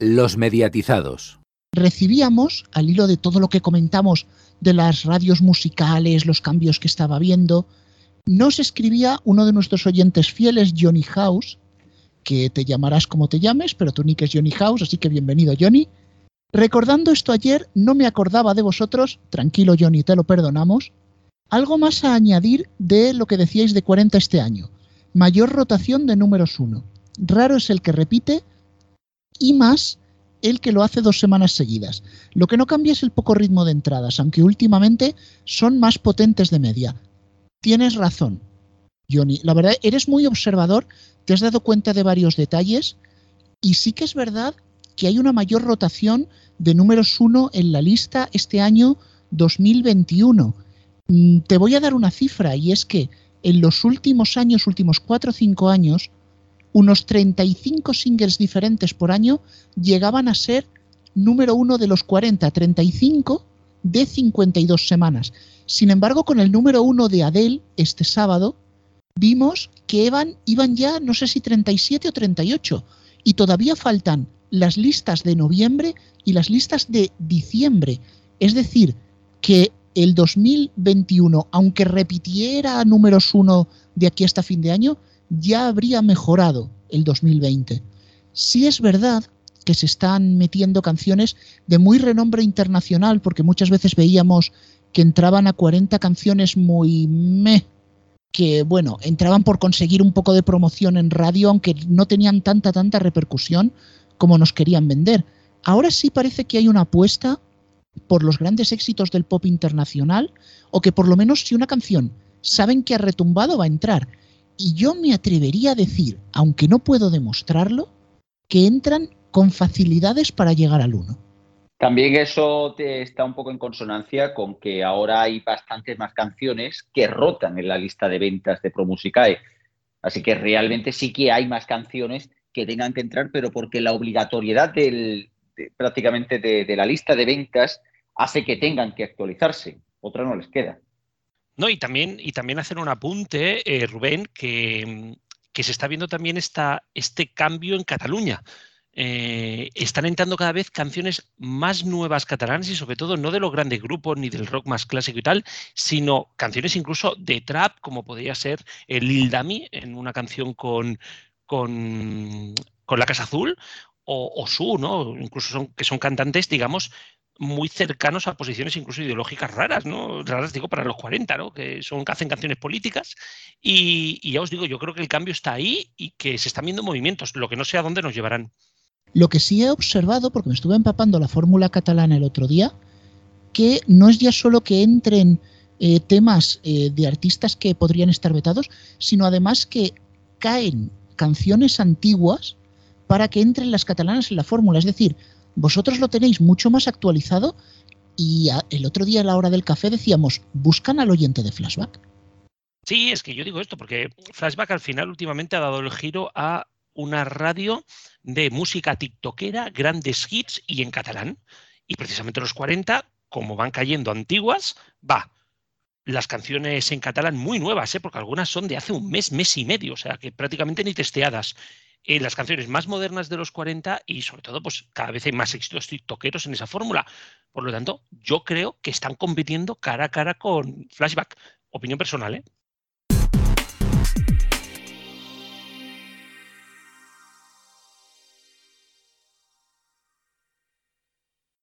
Los mediatizados. Recibíamos, al hilo de todo lo que comentamos de las radios musicales, los cambios que estaba viendo, nos escribía uno de nuestros oyentes fieles, Johnny House, que te llamarás como te llames, pero tu nick es Johnny House, así que bienvenido Johnny. Recordando esto ayer, no me acordaba de vosotros, tranquilo Johnny, te lo perdonamos. Algo más a añadir de lo que decíais de 40 este año. Mayor rotación de números 1. Raro es el que repite y más el que lo hace dos semanas seguidas. Lo que no cambia es el poco ritmo de entradas, aunque últimamente son más potentes de media. Tienes razón, Johnny. La verdad, eres muy observador, te has dado cuenta de varios detalles y sí que es verdad que hay una mayor rotación de números 1 en la lista este año 2021. Mm, te voy a dar una cifra y es que en los últimos años, últimos 4 o 5 años, unos 35 singles diferentes por año llegaban a ser número uno de los 40, 35 de 52 semanas. Sin embargo, con el número uno de Adele este sábado, vimos que iban, iban ya, no sé si 37 o 38, y todavía faltan las listas de noviembre y las listas de diciembre. Es decir, que el 2021, aunque repitiera números uno de aquí hasta fin de año, ya habría mejorado el 2020. Sí es verdad que se están metiendo canciones de muy renombre internacional, porque muchas veces veíamos que entraban a 40 canciones muy meh, que bueno, entraban por conseguir un poco de promoción en radio, aunque no tenían tanta, tanta repercusión como nos querían vender. Ahora sí parece que hay una apuesta por los grandes éxitos del pop internacional, o que por lo menos si una canción saben que ha retumbado va a entrar. Y yo me atrevería a decir, aunque no puedo demostrarlo, que entran con facilidades para llegar al 1. También eso te está un poco en consonancia con que ahora hay bastantes más canciones que rotan en la lista de ventas de ProMusicae. Así que realmente sí que hay más canciones que tengan que entrar, pero porque la obligatoriedad del, prácticamente de la lista de ventas hace que tengan que actualizarse. Otra no les queda. No, y también, y también hacer un apunte, eh, Rubén, que, se está viendo también esta, este cambio en Cataluña. Eh, están entrando cada vez canciones más nuevas catalanas y sobre todo no de los grandes grupos ni del rock más clásico y tal, sino canciones incluso de trap, como podría ser el Lil Dami en una canción con, con, La Casa Azul, o, o Su, ¿no? Incluso son, que son cantantes, digamos, muy cercanos a posiciones incluso ideológicas raras, ¿no? Raras digo para los 40, ¿no? Que son que hacen canciones políticas y, ya os digo, yo creo que el cambio está ahí y que se están viendo movimientos, lo que no sé a dónde nos llevarán. Lo que sí he observado, porque me estuve empapando la fórmula catalana el otro día, que no es ya solo que entren eh, temas eh, de artistas que podrían estar vetados, sino además que caen canciones antiguas para que entren las catalanas en la fórmula. Es decir, vosotros lo tenéis mucho más actualizado y el otro día a la hora del café decíamos, ¿buscan al oyente de Flashback? Sí, es que yo digo esto porque Flashback al final últimamente ha dado el giro a una radio de música tiktokera, grandes hits y en catalán. Y precisamente los 40, como van cayendo antiguas, va. Las canciones en catalán muy nuevas, ¿eh? porque algunas son de hace un mes, mes y medio, o sea que prácticamente ni testeadas en las canciones más modernas de los 40 y sobre todo, pues cada vez hay más éxitos tiktokeros en esa fórmula. Por lo tanto, yo creo que están compitiendo cara a cara con Flashback. Opinión personal, ¿eh?